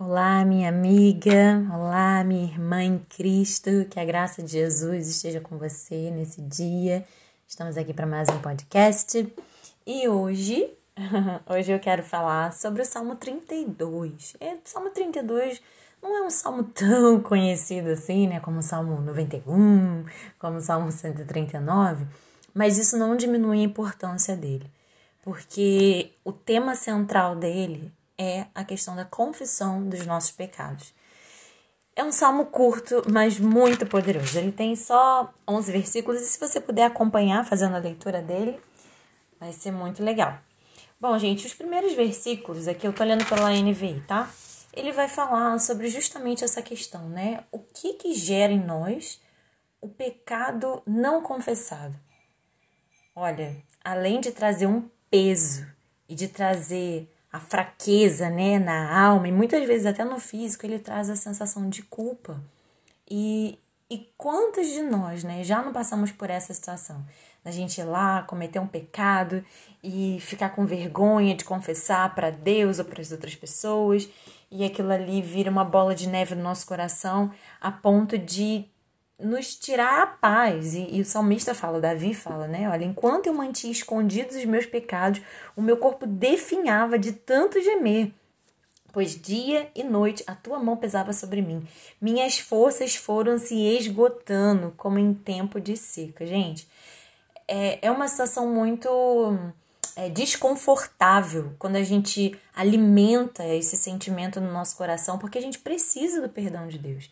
Olá, minha amiga, olá, minha irmã em Cristo, que a graça de Jesus esteja com você nesse dia. Estamos aqui para mais um podcast. E hoje, hoje eu quero falar sobre o Salmo 32. É, o Salmo 32 não é um salmo tão conhecido assim, né, como o Salmo 91, como o Salmo 139, mas isso não diminui a importância dele, porque o tema central dele é a questão da confissão dos nossos pecados. É um salmo curto, mas muito poderoso. Ele tem só 11 versículos e se você puder acompanhar fazendo a leitura dele, vai ser muito legal. Bom, gente, os primeiros versículos aqui eu tô lendo pela NVI, tá? Ele vai falar sobre justamente essa questão, né? O que que gera em nós o pecado não confessado? Olha, além de trazer um peso e de trazer a fraqueza, né, na alma e muitas vezes até no físico, ele traz a sensação de culpa. E, e quantos de nós, né, já não passamos por essa situação? A gente ir lá cometer um pecado e ficar com vergonha de confessar para Deus ou para as outras pessoas, e aquilo ali vira uma bola de neve no nosso coração a ponto de nos tirar a paz. E, e, o salmista fala, Davi fala, né? Olha, enquanto eu mantinha escondidos os meus pecados, o meu corpo definhava de tanto gemer. Pois dia e noite a tua mão pesava sobre mim. Minhas forças foram se esgotando, como em tempo de seca. Gente, é, é uma situação muito é, desconfortável quando a gente alimenta esse sentimento no nosso coração, porque a gente precisa do perdão de Deus.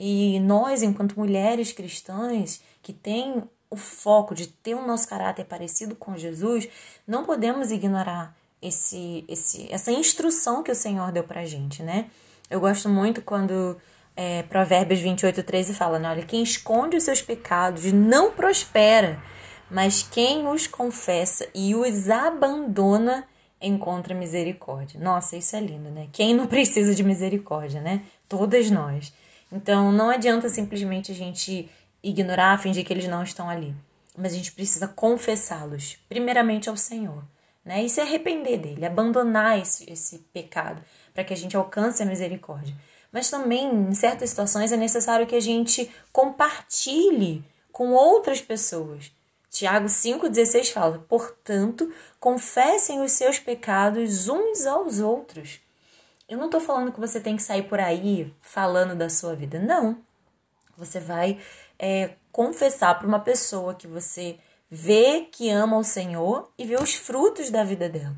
E nós, enquanto mulheres cristãs que têm o foco de ter o nosso caráter parecido com Jesus, não podemos ignorar esse, esse, essa instrução que o Senhor deu pra gente, né? Eu gosto muito quando é, Provérbios 28, 13 fala, né? Olha, quem esconde os seus pecados não prospera, mas quem os confessa e os abandona encontra misericórdia. Nossa, isso é lindo, né? Quem não precisa de misericórdia, né? Todas nós. Então não adianta simplesmente a gente ignorar, fingir que eles não estão ali. Mas a gente precisa confessá-los, primeiramente ao Senhor, né? E se arrepender dele, abandonar esse, esse pecado, para que a gente alcance a misericórdia. Mas também, em certas situações, é necessário que a gente compartilhe com outras pessoas. Tiago 5,16 fala: portanto, confessem os seus pecados uns aos outros eu não tô falando que você tem que sair por aí falando da sua vida. Não. Você vai é, confessar para uma pessoa que você vê que ama o Senhor e vê os frutos da vida dela.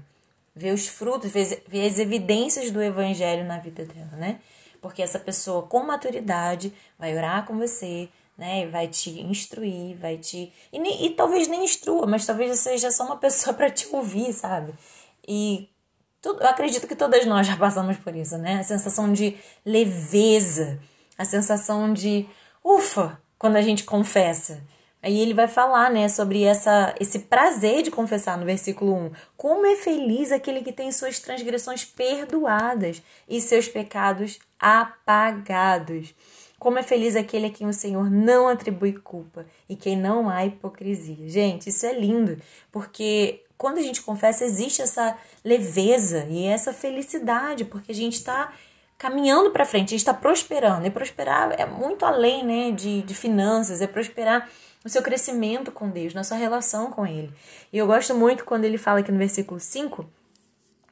Vê os frutos, vê, vê as evidências do evangelho na vida dela, né? Porque essa pessoa com maturidade vai orar com você, né? Vai te instruir, vai te. E, e talvez nem instrua, mas talvez seja só uma pessoa para te ouvir, sabe? E eu acredito que todas nós já passamos por isso, né? A sensação de leveza, a sensação de ufa quando a gente confessa. Aí ele vai falar, né, sobre essa, esse prazer de confessar no versículo 1. Como é feliz aquele que tem suas transgressões perdoadas e seus pecados apagados. Como é feliz aquele a quem o Senhor não atribui culpa e quem não há hipocrisia. Gente, isso é lindo, porque quando a gente confessa, existe essa leveza e essa felicidade, porque a gente está caminhando para frente, a gente está prosperando. E prosperar é muito além né, de, de finanças, é prosperar no seu crescimento com Deus, na sua relação com Ele. E eu gosto muito quando ele fala aqui no versículo 5,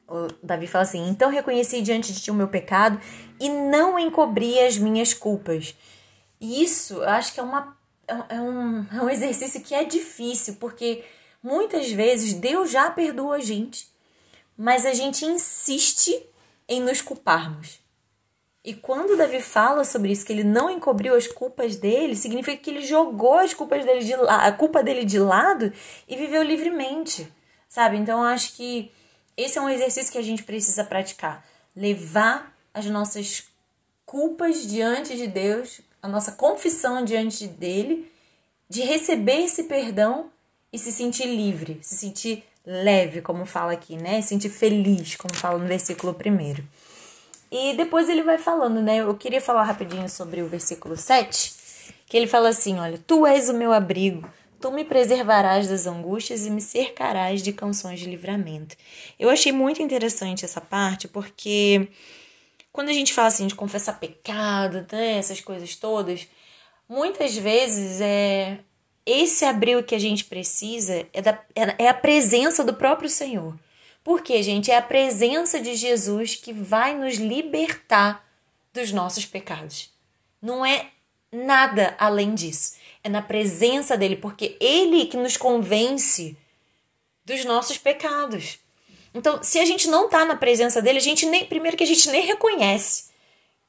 o Davi fala assim: Então reconheci diante de ti o meu pecado e não encobri as minhas culpas. E isso eu acho que é, uma, é, um, é um exercício que é difícil, porque Muitas vezes Deus já perdoa a gente, mas a gente insiste em nos culparmos. E quando Davi fala sobre isso, que ele não encobriu as culpas dele, significa que ele jogou as culpas dele de la a culpa dele de lado e viveu livremente, sabe? Então acho que esse é um exercício que a gente precisa praticar, levar as nossas culpas diante de Deus, a nossa confissão diante dele, de receber esse perdão e se sentir livre, se sentir leve, como fala aqui, né? Se sentir feliz, como fala no versículo primeiro. E depois ele vai falando, né? Eu queria falar rapidinho sobre o versículo 7, que ele fala assim: Olha, tu és o meu abrigo, tu me preservarás das angústias e me cercarás de canções de livramento. Eu achei muito interessante essa parte porque quando a gente fala assim de confessar pecado, né, essas coisas todas, muitas vezes é esse abril que a gente precisa é, da, é, é a presença do próprio Senhor. Porque, gente, é a presença de Jesus que vai nos libertar dos nossos pecados. Não é nada além disso. É na presença dele, porque ele que nos convence dos nossos pecados. Então, se a gente não está na presença dele, a gente nem primeiro que a gente nem reconhece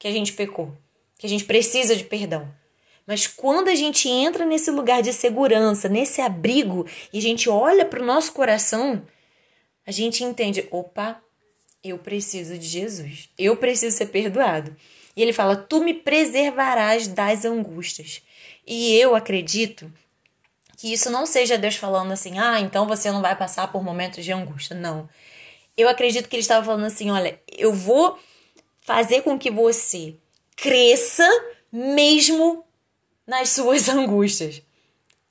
que a gente pecou, que a gente precisa de perdão. Mas quando a gente entra nesse lugar de segurança, nesse abrigo, e a gente olha para o nosso coração, a gente entende: opa, eu preciso de Jesus, eu preciso ser perdoado. E ele fala: Tu me preservarás das angústias. E eu acredito que isso não seja Deus falando assim: ah, então você não vai passar por momentos de angústia. Não. Eu acredito que ele estava falando assim: olha, eu vou fazer com que você cresça mesmo nas suas angústias.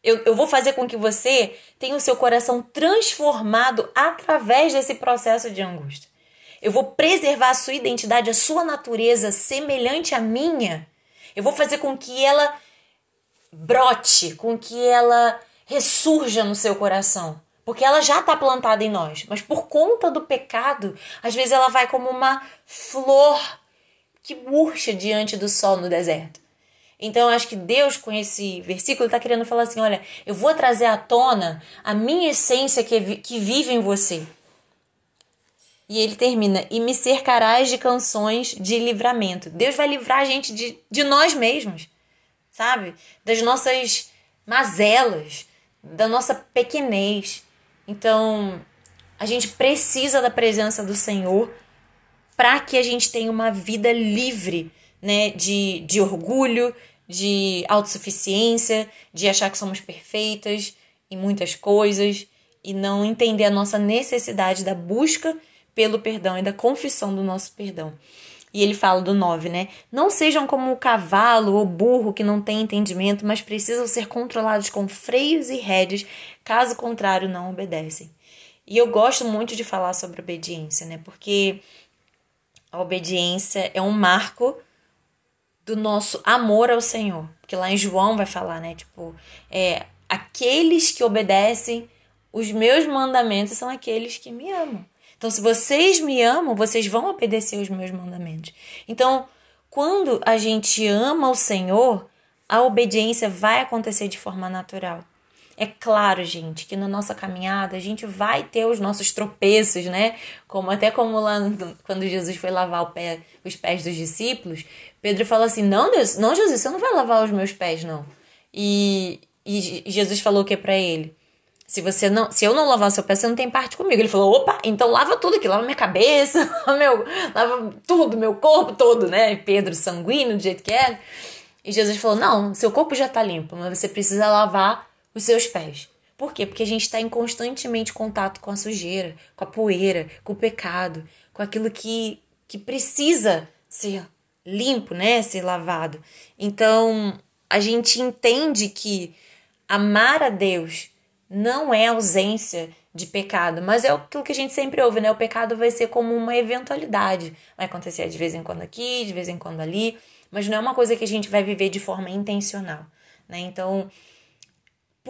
Eu, eu vou fazer com que você tenha o seu coração transformado através desse processo de angústia. Eu vou preservar a sua identidade, a sua natureza semelhante à minha. Eu vou fazer com que ela brote, com que ela ressurja no seu coração. Porque ela já está plantada em nós. Mas por conta do pecado, às vezes ela vai como uma flor que murcha diante do sol no deserto. Então, eu acho que Deus, com esse versículo, está querendo falar assim: olha, eu vou trazer à tona a minha essência que, que vive em você. E ele termina: e me cercarás de canções de livramento. Deus vai livrar a gente de, de nós mesmos, sabe? Das nossas mazelas, da nossa pequenez. Então, a gente precisa da presença do Senhor para que a gente tenha uma vida livre né, de, de orgulho, de autossuficiência, de achar que somos perfeitas em muitas coisas e não entender a nossa necessidade da busca pelo perdão e da confissão do nosso perdão. E ele fala do 9, né? Não sejam como o cavalo ou burro que não tem entendimento, mas precisam ser controlados com freios e rédeas, caso contrário, não obedecem. E eu gosto muito de falar sobre obediência, né? Porque a obediência é um marco do nosso amor ao Senhor. Porque lá em João vai falar, né? Tipo, é, aqueles que obedecem os meus mandamentos são aqueles que me amam. Então, se vocês me amam, vocês vão obedecer os meus mandamentos. Então, quando a gente ama o Senhor, a obediência vai acontecer de forma natural. É claro, gente, que na nossa caminhada a gente vai ter os nossos tropeços, né? Como até como lá quando Jesus foi lavar pé, os pés dos discípulos, Pedro fala assim: "Não, Deus, não Jesus, você não vai lavar os meus pés, não". E, e Jesus falou o que para ele? Se você não, se eu não lavar seu pé, você não tem parte comigo. Ele falou: "Opa, então lava tudo aqui, lava minha cabeça, meu, lava tudo, meu corpo todo, né? Pedro sanguíneo do jeito que é". E Jesus falou: "Não, seu corpo já tá limpo, mas você precisa lavar os seus pés. Por quê? Porque a gente está em constantemente contato com a sujeira, com a poeira, com o pecado, com aquilo que, que precisa ser limpo, né? Ser lavado. Então, a gente entende que amar a Deus não é ausência de pecado, mas é aquilo que a gente sempre ouve, né? O pecado vai ser como uma eventualidade. Vai acontecer de vez em quando aqui, de vez em quando ali, mas não é uma coisa que a gente vai viver de forma intencional, né? Então,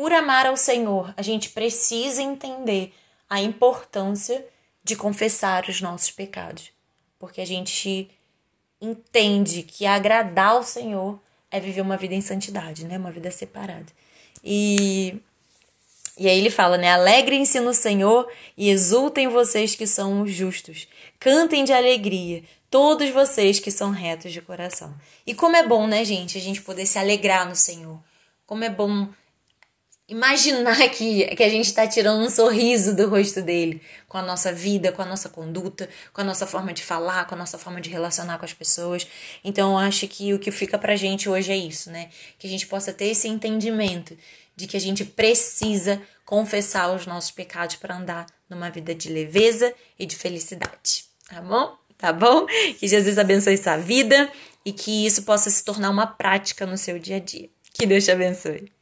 por amar ao Senhor, a gente precisa entender a importância de confessar os nossos pecados, porque a gente entende que agradar ao Senhor é viver uma vida em santidade, né? Uma vida separada. E e aí ele fala, né? Alegrem-se no Senhor e exultem vocês que são os justos. Cantem de alegria, todos vocês que são retos de coração. E como é bom, né, gente, a gente poder se alegrar no Senhor. Como é bom imaginar que, que a gente está tirando um sorriso do rosto dele com a nossa vida, com a nossa conduta, com a nossa forma de falar, com a nossa forma de relacionar com as pessoas. Então, eu acho que o que fica pra gente hoje é isso, né? Que a gente possa ter esse entendimento de que a gente precisa confessar os nossos pecados para andar numa vida de leveza e de felicidade. Tá bom? Tá bom? Que Jesus abençoe sua vida e que isso possa se tornar uma prática no seu dia a dia. Que Deus te abençoe.